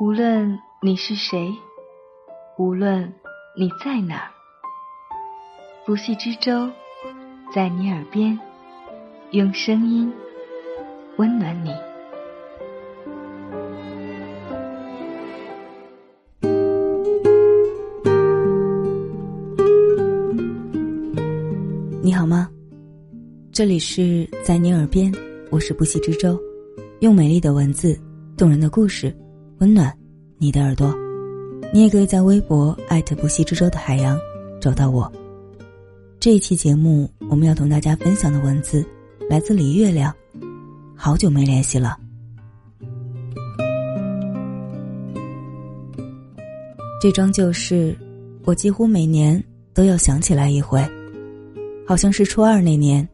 无论你是谁，无论你在哪儿，不系之舟在你耳边，用声音温暖你。你好吗？这里是在你耳边，我是不息之舟，用美丽的文字、动人的故事，温暖你的耳朵。你也可以在微博艾特不息之舟的海洋找到我。这一期节目，我们要同大家分享的文字来自李月亮。好久没联系了，这桩旧事，我几乎每年都要想起来一回。好像是初二那年。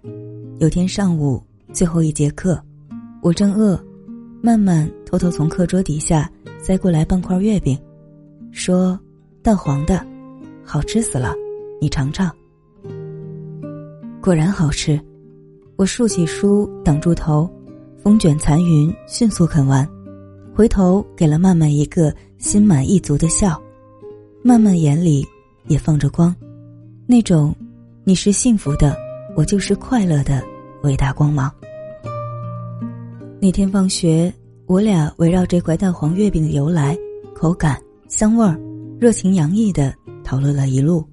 有天上午最后一节课，我正饿，慢慢偷偷从课桌底下塞过来半块月饼，说：“蛋黄的，好吃死了，你尝尝。”果然好吃，我竖起书挡住头，风卷残云，迅速啃完，回头给了曼曼一个心满意足的笑，曼曼眼里也放着光，那种你是幸福的。我就是快乐的伟大光芒。那天放学，我俩围绕这块蛋黄月饼的由来、口感、香味儿，热情洋溢的讨论了一路。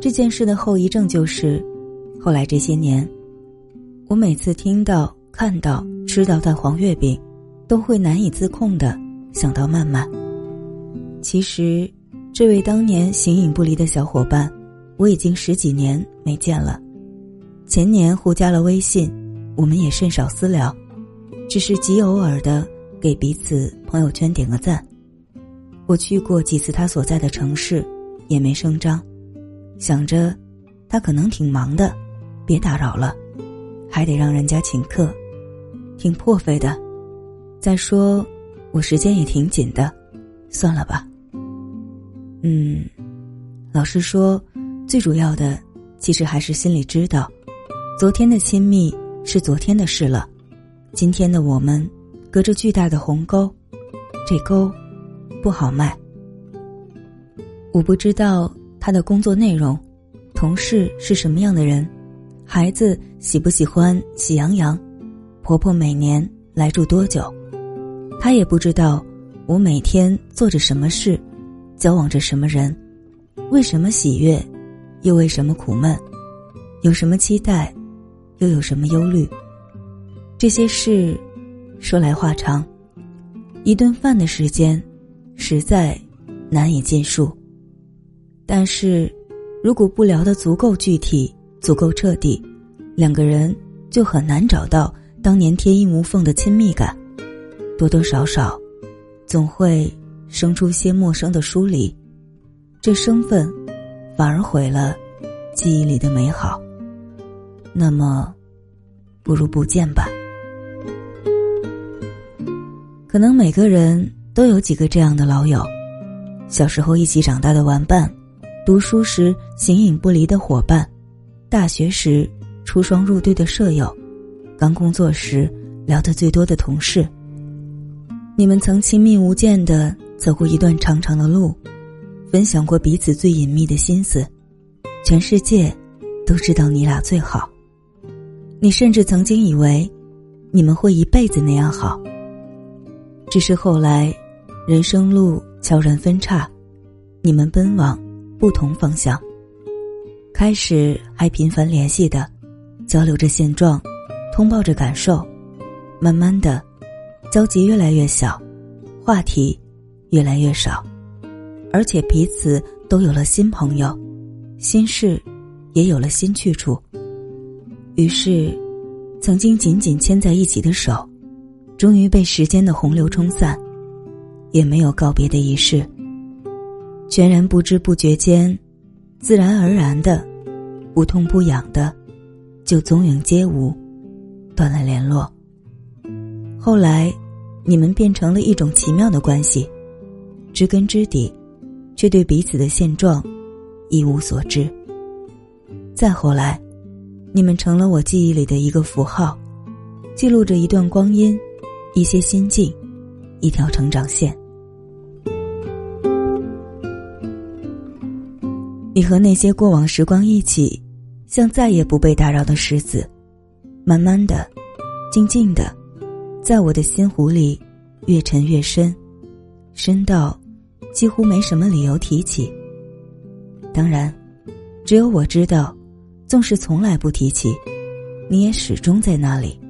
这件事的后遗症就是，后来这些年，我每次听到、看到、吃到蛋黄月饼，都会难以自控的想到曼曼。其实，这位当年形影不离的小伙伴，我已经十几年没见了。前年互加了微信，我们也甚少私聊，只是极偶尔的给彼此朋友圈点个赞。我去过几次他所在的城市，也没声张，想着他可能挺忙的，别打扰了，还得让人家请客，挺破费的。再说我时间也挺紧的，算了吧。嗯，老实说，最主要的其实还是心里知道。昨天的亲密是昨天的事了，今天的我们隔着巨大的鸿沟，这沟不好迈。我不知道他的工作内容，同事是什么样的人，孩子喜不喜欢喜羊羊，婆婆每年来住多久，他也不知道我每天做着什么事，交往着什么人，为什么喜悦，又为什么苦闷，有什么期待。又有什么忧虑？这些事，说来话长。一顿饭的时间，实在难以尽数。但是，如果不聊得足够具体、足够彻底，两个人就很难找到当年天衣无缝的亲密感。多多少少，总会生出些陌生的疏离。这生分，反而毁了记忆里的美好。那么，不如不见吧。可能每个人都有几个这样的老友：小时候一起长大的玩伴，读书时形影不离的伙伴，大学时出双入对的舍友，刚工作时聊得最多的同事。你们曾亲密无间的走过一段长长的路，分享过彼此最隐秘的心思，全世界都知道你俩最好。你甚至曾经以为，你们会一辈子那样好。只是后来，人生路悄然分岔，你们奔往不同方向。开始还频繁联系的，交流着现状，通报着感受。慢慢的，交集越来越小，话题越来越少，而且彼此都有了新朋友，心事也有了新去处。于是，曾经紧紧牵在一起的手，终于被时间的洪流冲散，也没有告别的仪式。全然不知不觉间，自然而然的，不痛不痒的，就踪影皆无，断了联络。后来，你们变成了一种奇妙的关系，知根知底，却对彼此的现状一无所知。再后来。你们成了我记忆里的一个符号，记录着一段光阴，一些心境，一条成长线。你和那些过往时光一起，像再也不被打扰的石子，慢慢的，静静的，在我的心湖里，越沉越深，深到几乎没什么理由提起。当然，只有我知道，纵使从来不提起，你也始终在那里。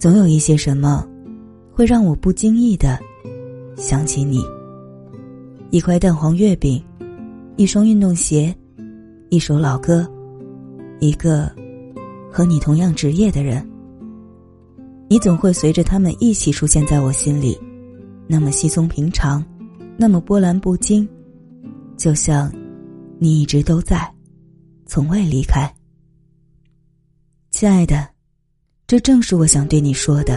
总有一些什么，会让我不经意的想起你。一块蛋黄月饼。一双运动鞋，一首老歌，一个和你同样职业的人，你总会随着他们一起出现在我心里，那么稀松平常，那么波澜不惊，就像你一直都在，从未离开。亲爱的，这正是我想对你说的。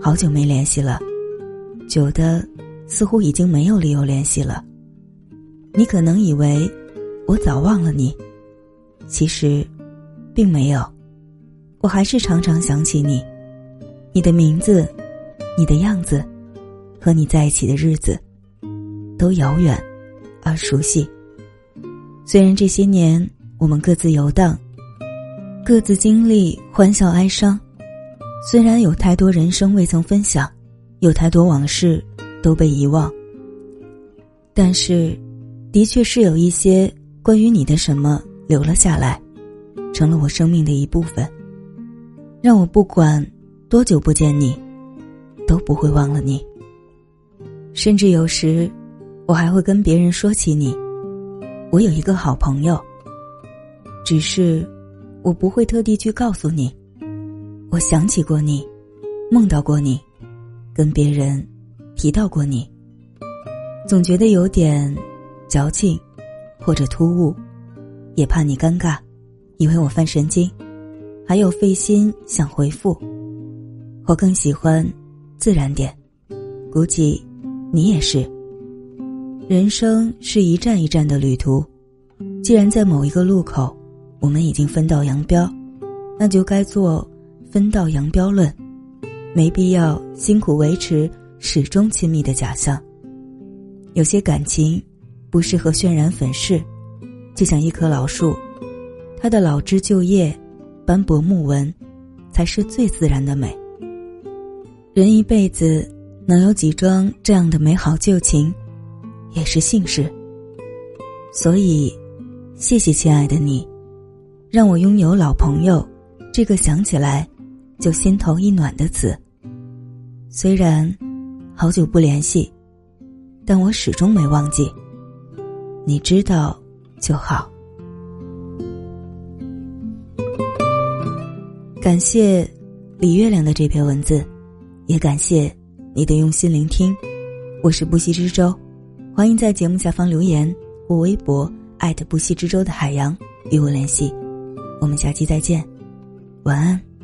好久没联系了，久的似乎已经没有理由联系了。你可能以为我早忘了你，其实并没有，我还是常常想起你，你的名字，你的样子，和你在一起的日子，都遥远而熟悉。虽然这些年我们各自游荡，各自经历欢笑哀伤，虽然有太多人生未曾分享，有太多往事都被遗忘，但是。的确是有一些关于你的什么留了下来，成了我生命的一部分，让我不管多久不见你，都不会忘了你。甚至有时，我还会跟别人说起你。我有一个好朋友，只是我不会特地去告诉你。我想起过你，梦到过你，跟别人提到过你，总觉得有点。矫情，或者突兀，也怕你尴尬，以为我犯神经，还有费心想回复。我更喜欢自然点，估计你也是。人生是一站一站的旅途，既然在某一个路口，我们已经分道扬镳，那就该做分道扬镳论，没必要辛苦维持始终亲密的假象。有些感情。不适合渲染粉饰，就像一棵老树，它的老枝旧叶、斑驳木纹，才是最自然的美。人一辈子能有几桩这样的美好旧情，也是幸事。所以，谢谢亲爱的你，让我拥有老朋友这个想起来就心头一暖的词。虽然好久不联系，但我始终没忘记。你知道就好。感谢李月亮的这篇文字，也感谢你的用心聆听。我是不息之舟，欢迎在节目下方留言或微博艾特不息之舟的海洋与我联系。我们下期再见，晚安。